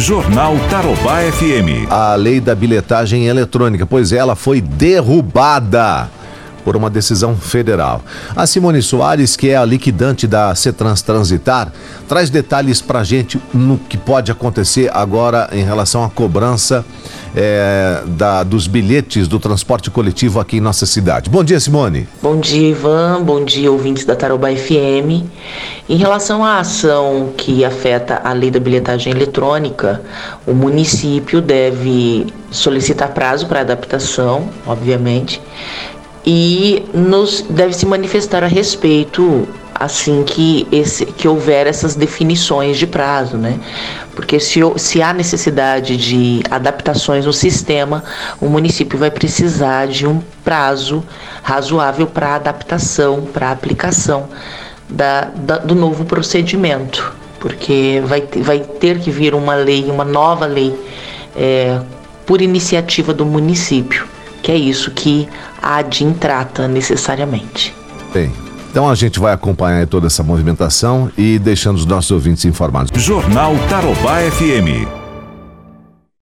Jornal Tarobá FM. A lei da bilhetagem eletrônica, pois ela foi derrubada por uma decisão federal. A Simone Soares, que é a liquidante da Cetrans Transitar, traz detalhes para a gente no que pode acontecer agora em relação à cobrança é, da, dos bilhetes do transporte coletivo aqui em nossa cidade. Bom dia, Simone. Bom dia, Ivan. Bom dia, ouvintes da Taroba FM. Em relação à ação que afeta a lei da bilhetagem eletrônica, o município deve solicitar prazo para adaptação, obviamente, e nos deve se manifestar a respeito assim que esse que houver essas definições de prazo, né? Porque se, se há necessidade de adaptações no sistema, o município vai precisar de um prazo razoável para adaptação, para aplicação da, da, do novo procedimento, porque vai, vai ter que vir uma lei, uma nova lei, é, por iniciativa do município que é isso que a ADIM trata necessariamente. Bem, então a gente vai acompanhar toda essa movimentação e deixando os nossos ouvintes informados. Jornal Tarobá FM.